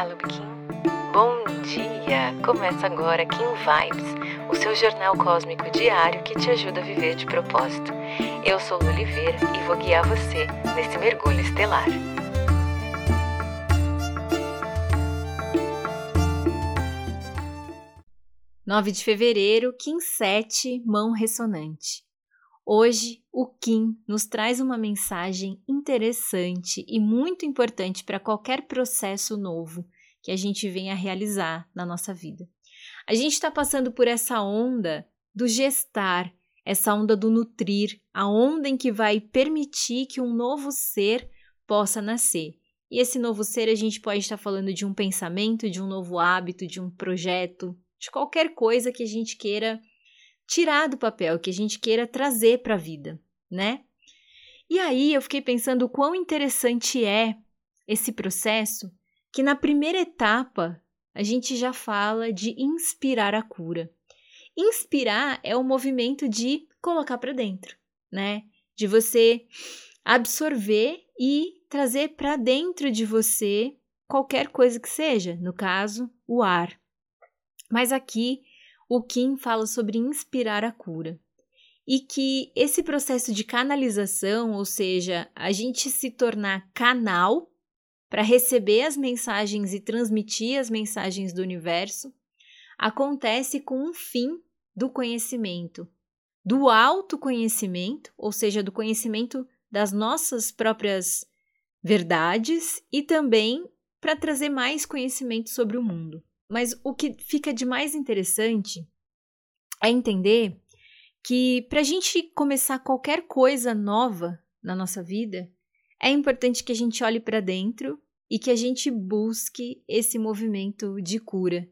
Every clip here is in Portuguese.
Fala, Kim. Bom dia! Começa agora Kim Vibes, o seu jornal cósmico diário que te ajuda a viver de propósito. Eu sou Lu Oliveira e vou guiar você nesse mergulho estelar. Nove de fevereiro, Kim 7, mão ressonante. Hoje, o Kim nos traz uma mensagem interessante e muito importante para qualquer processo novo que a gente venha realizar na nossa vida. A gente está passando por essa onda do gestar, essa onda do nutrir, a onda em que vai permitir que um novo ser possa nascer. E esse novo ser a gente pode estar falando de um pensamento, de um novo hábito, de um projeto, de qualquer coisa que a gente queira tirar do papel, que a gente queira trazer para a vida, né? E aí eu fiquei pensando o quão interessante é esse processo, que na primeira etapa a gente já fala de inspirar a cura. Inspirar é o movimento de colocar para dentro, né? De você absorver e trazer para dentro de você qualquer coisa que seja, no caso, o ar. Mas aqui o Kim fala sobre inspirar a cura. E que esse processo de canalização, ou seja, a gente se tornar canal para receber as mensagens e transmitir as mensagens do universo, acontece com um fim do conhecimento, do autoconhecimento, ou seja, do conhecimento das nossas próprias verdades e também para trazer mais conhecimento sobre o mundo. Mas o que fica de mais interessante é entender que para a gente começar qualquer coisa nova na nossa vida, é importante que a gente olhe para dentro e que a gente busque esse movimento de cura.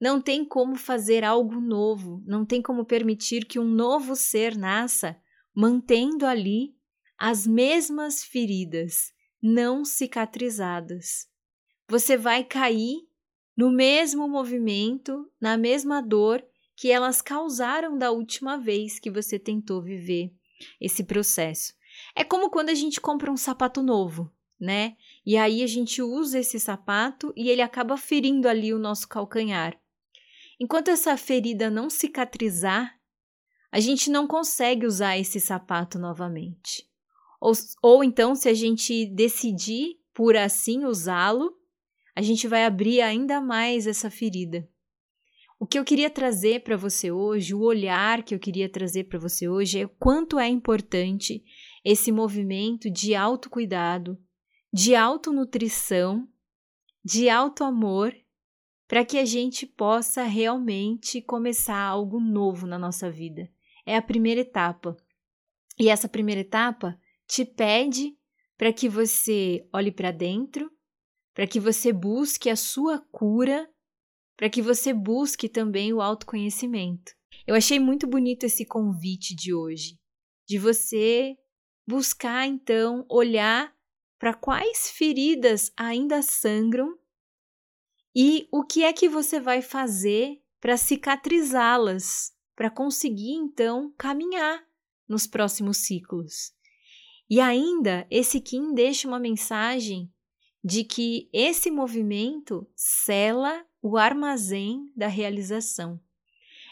Não tem como fazer algo novo, não tem como permitir que um novo ser nasça mantendo ali as mesmas feridas não cicatrizadas. Você vai cair no mesmo movimento, na mesma dor que elas causaram da última vez que você tentou viver esse processo. É como quando a gente compra um sapato novo, né? E aí a gente usa esse sapato e ele acaba ferindo ali o nosso calcanhar. Enquanto essa ferida não cicatrizar, a gente não consegue usar esse sapato novamente. Ou, ou então, se a gente decidir por assim usá-lo, a gente vai abrir ainda mais essa ferida. O que eu queria trazer para você hoje, o olhar que eu queria trazer para você hoje é o quanto é importante esse movimento de autocuidado, de autonutrição, de autoamor, para que a gente possa realmente começar algo novo na nossa vida. É a primeira etapa. E essa primeira etapa te pede para que você olhe para dentro, para que você busque a sua cura, para que você busque também o autoconhecimento. Eu achei muito bonito esse convite de hoje, de você buscar então olhar para quais feridas ainda sangram e o que é que você vai fazer para cicatrizá-las, para conseguir então caminhar nos próximos ciclos. E ainda esse Kim deixa uma mensagem de que esse movimento cela o armazém da realização.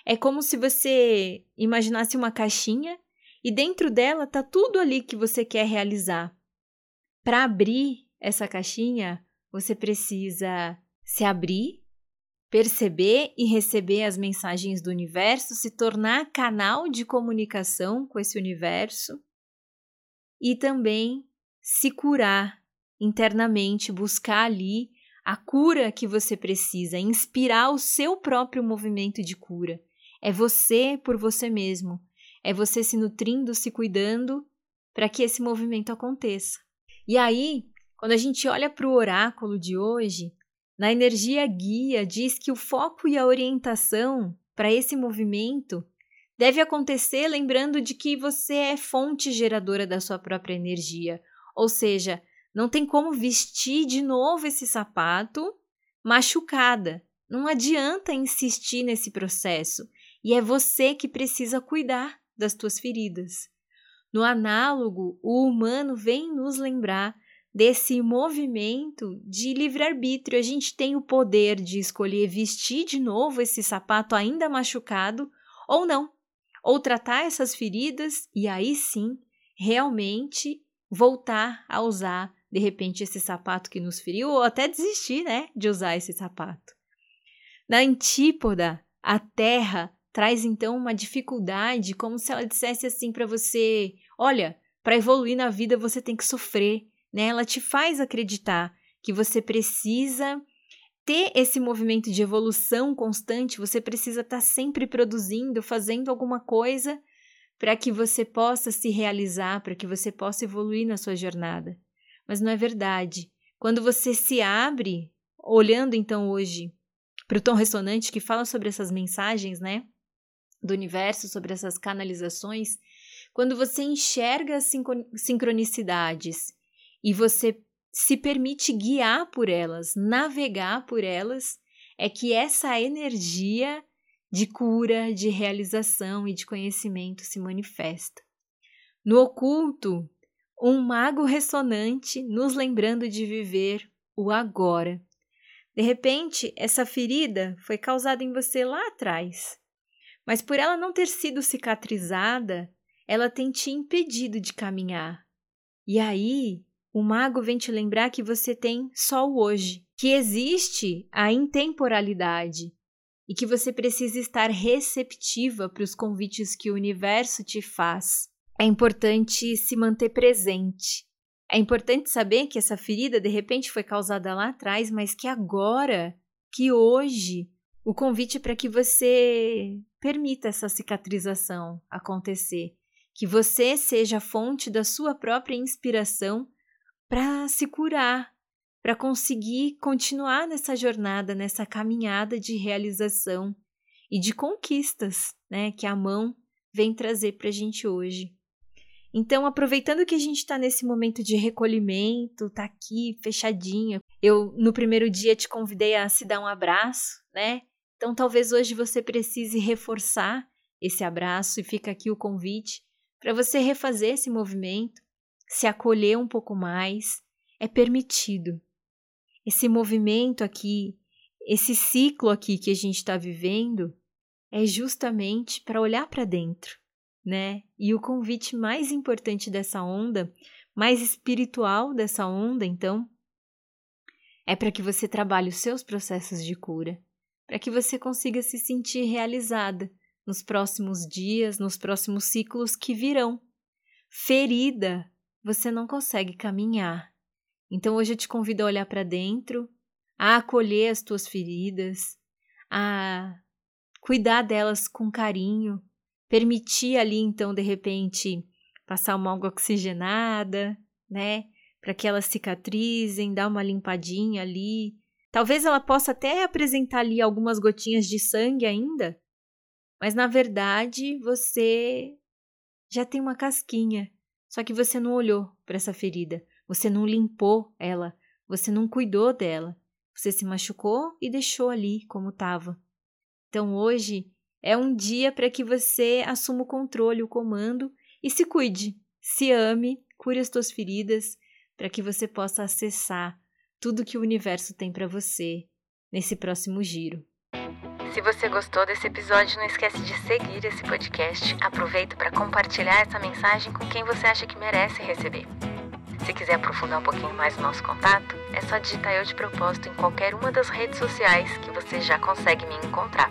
É como se você imaginasse uma caixinha e dentro dela tá tudo ali que você quer realizar. Para abrir essa caixinha, você precisa se abrir, perceber e receber as mensagens do universo, se tornar canal de comunicação com esse universo e também se curar internamente, buscar ali a cura que você precisa, inspirar o seu próprio movimento de cura. É você por você mesmo, é você se nutrindo, se cuidando para que esse movimento aconteça. E aí, quando a gente olha para o oráculo de hoje, na energia guia diz que o foco e a orientação para esse movimento deve acontecer lembrando de que você é fonte geradora da sua própria energia, ou seja, não tem como vestir de novo esse sapato machucada. Não adianta insistir nesse processo. E é você que precisa cuidar das tuas feridas. No análogo, o humano vem nos lembrar desse movimento de livre-arbítrio. A gente tem o poder de escolher vestir de novo esse sapato ainda machucado ou não, ou tratar essas feridas e aí sim realmente voltar a usar de repente esse sapato que nos feriu ou até desistir, né, de usar esse sapato. Na antípoda, a terra traz então uma dificuldade, como se ela dissesse assim para você: olha, para evoluir na vida você tem que sofrer, né? Ela te faz acreditar que você precisa ter esse movimento de evolução constante, você precisa estar tá sempre produzindo, fazendo alguma coisa para que você possa se realizar, para que você possa evoluir na sua jornada. Mas não é verdade. Quando você se abre, olhando então hoje para o tom ressonante que fala sobre essas mensagens, né, do universo, sobre essas canalizações, quando você enxerga as sincronicidades e você se permite guiar por elas, navegar por elas, é que essa energia de cura, de realização e de conhecimento se manifesta. No oculto, um mago ressonante nos lembrando de viver o agora. De repente, essa ferida foi causada em você lá atrás, mas por ela não ter sido cicatrizada, ela tem te impedido de caminhar. E aí, o mago vem te lembrar que você tem só o hoje, que existe a intemporalidade e que você precisa estar receptiva para os convites que o universo te faz. É importante se manter presente. É importante saber que essa ferida de repente foi causada lá atrás, mas que agora, que hoje, o convite para que você permita essa cicatrização acontecer, que você seja a fonte da sua própria inspiração para se curar, para conseguir continuar nessa jornada, nessa caminhada de realização e de conquistas, né, que a mão vem trazer para a gente hoje. Então, aproveitando que a gente está nesse momento de recolhimento, tá aqui fechadinha, eu no primeiro dia te convidei a se dar um abraço, né? Então, talvez hoje você precise reforçar esse abraço e fica aqui o convite para você refazer esse movimento se acolher um pouco mais, é permitido. Esse movimento aqui, esse ciclo aqui que a gente está vivendo, é justamente para olhar para dentro, né? E o convite mais importante dessa onda, mais espiritual dessa onda, então, é para que você trabalhe os seus processos de cura, para que você consiga se sentir realizada nos próximos dias, nos próximos ciclos que virão. Ferida você não consegue caminhar. Então hoje eu te convido a olhar para dentro, a acolher as tuas feridas, a cuidar delas com carinho, permitir ali então de repente passar uma água oxigenada, né, para que elas cicatrizem, dar uma limpadinha ali. Talvez ela possa até apresentar ali algumas gotinhas de sangue ainda, mas na verdade você já tem uma casquinha só que você não olhou para essa ferida, você não limpou ela, você não cuidou dela. Você se machucou e deixou ali como estava. Então hoje é um dia para que você assuma o controle, o comando e se cuide, se ame, cure as suas feridas, para que você possa acessar tudo que o universo tem para você nesse próximo giro. Se você gostou desse episódio, não esquece de seguir esse podcast. Aproveita para compartilhar essa mensagem com quem você acha que merece receber. Se quiser aprofundar um pouquinho mais o nosso contato, é só digitar eu de propósito em qualquer uma das redes sociais que você já consegue me encontrar.